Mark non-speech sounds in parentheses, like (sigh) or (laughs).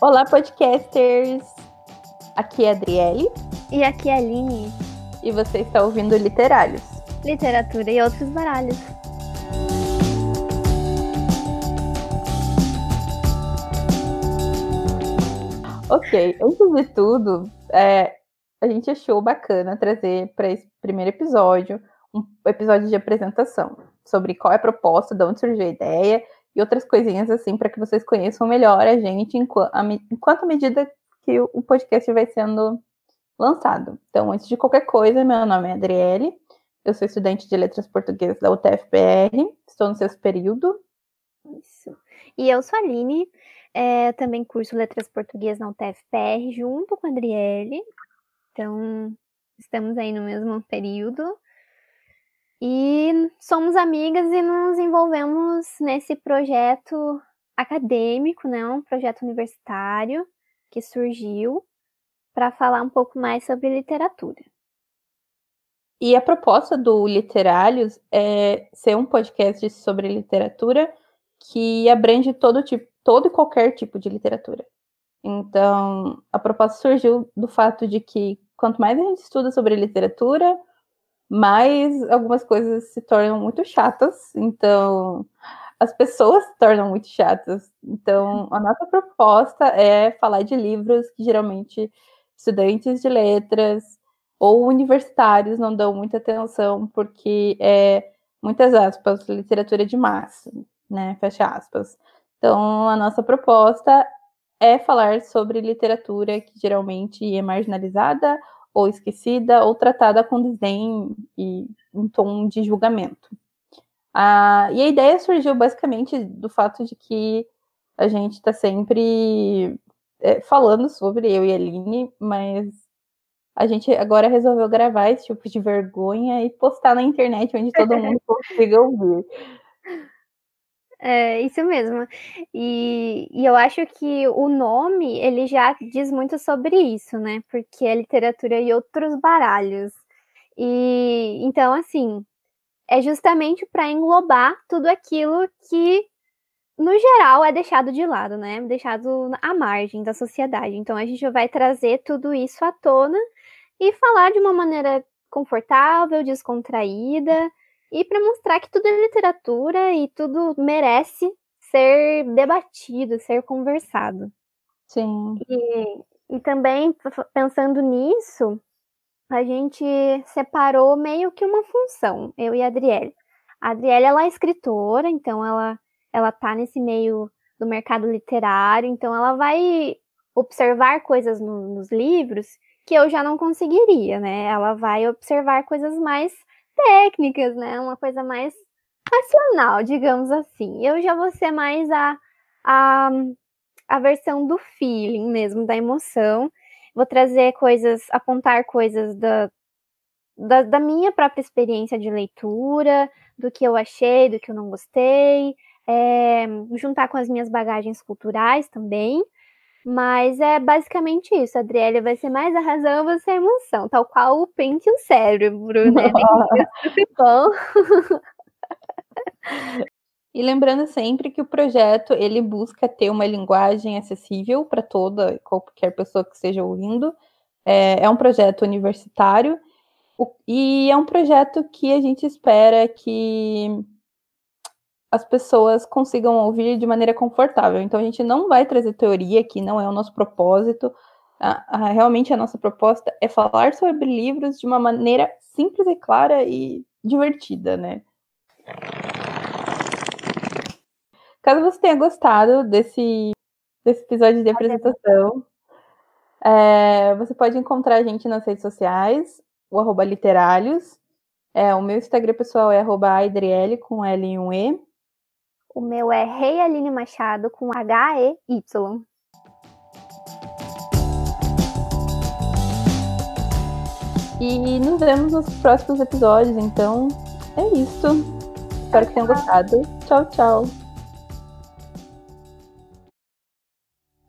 Olá, podcasters! Aqui é a Adriele. E aqui é a Aline. E você está ouvindo Literários. Literatura e outros baralhos. Ok, antes de tudo, é, a gente achou bacana trazer para esse primeiro episódio um episódio de apresentação sobre qual é a proposta, de onde surgiu a ideia e outras coisinhas assim para que vocês conheçam melhor a gente enquanto, a, medida que o podcast vai sendo lançado. Então, antes de qualquer coisa, meu nome é Adriele, eu sou estudante de Letras Portuguesas da UTFPR, estou no sexto período. Isso. E eu sou a Aline, é, também curso Letras Portuguesas na UTFPR, junto com a Adriele. Então, estamos aí no mesmo período. E somos amigas e nos envolvemos nesse projeto acadêmico, né, um projeto universitário que surgiu para falar um pouco mais sobre literatura. E a proposta do Literários é ser um podcast sobre literatura que abrange todo tipo, todo e qualquer tipo de literatura. Então, a proposta surgiu do fato de que quanto mais a gente estuda sobre literatura, mas algumas coisas se tornam muito chatas, então as pessoas se tornam muito chatas. Então, a nossa proposta é falar de livros que geralmente estudantes de letras ou universitários não dão muita atenção, porque é, muitas aspas, literatura de massa, né? Fecha aspas. Então, a nossa proposta é falar sobre literatura que geralmente é marginalizada ou esquecida, ou tratada com desdém e em tom de julgamento. Ah, e a ideia surgiu basicamente do fato de que a gente está sempre é, falando sobre eu e a Aline, mas a gente agora resolveu gravar esse tipo de vergonha e postar na internet onde todo (laughs) mundo consiga ouvir. É, isso mesmo. E, e eu acho que o nome, ele já diz muito sobre isso, né? Porque é literatura e outros baralhos. E então, assim, é justamente para englobar tudo aquilo que, no geral, é deixado de lado, né? Deixado à margem da sociedade. Então, a gente vai trazer tudo isso à tona e falar de uma maneira confortável, descontraída e para mostrar que tudo é literatura e tudo merece ser debatido, ser conversado. Sim. E, e também, pensando nisso, a gente separou meio que uma função, eu e a Adriele. A Adriele, ela é escritora, então ela, ela tá nesse meio do mercado literário, então ela vai observar coisas no, nos livros que eu já não conseguiria, né? Ela vai observar coisas mais técnicas, né? Uma coisa mais racional, digamos assim. Eu já vou ser mais a, a, a versão do feeling mesmo, da emoção. Vou trazer coisas, apontar coisas da, da, da minha própria experiência de leitura, do que eu achei, do que eu não gostei, é, juntar com as minhas bagagens culturais também. Mas é basicamente isso. A Adriele vai ser mais a razão, você a emoção, tal qual o pente e o cérebro, né? (laughs) (laughs) e lembrando sempre que o projeto ele busca ter uma linguagem acessível para toda qualquer pessoa que esteja ouvindo. É, é um projeto universitário e é um projeto que a gente espera que as pessoas consigam ouvir de maneira confortável. Então, a gente não vai trazer teoria aqui, não é o nosso propósito. realmente, a nossa proposta é falar sobre livros de uma maneira simples e clara e divertida, né? Caso você tenha gostado desse, desse episódio de apresentação, é, você pode encontrar a gente nas redes sociais, o arroba literários. É, o meu Instagram pessoal é arroba com L e um E. O meu é Rei Aline Machado com H-E-Y. E nos vemos nos próximos episódios, então é isso. Espero que tenham gostado. Tchau, tchau.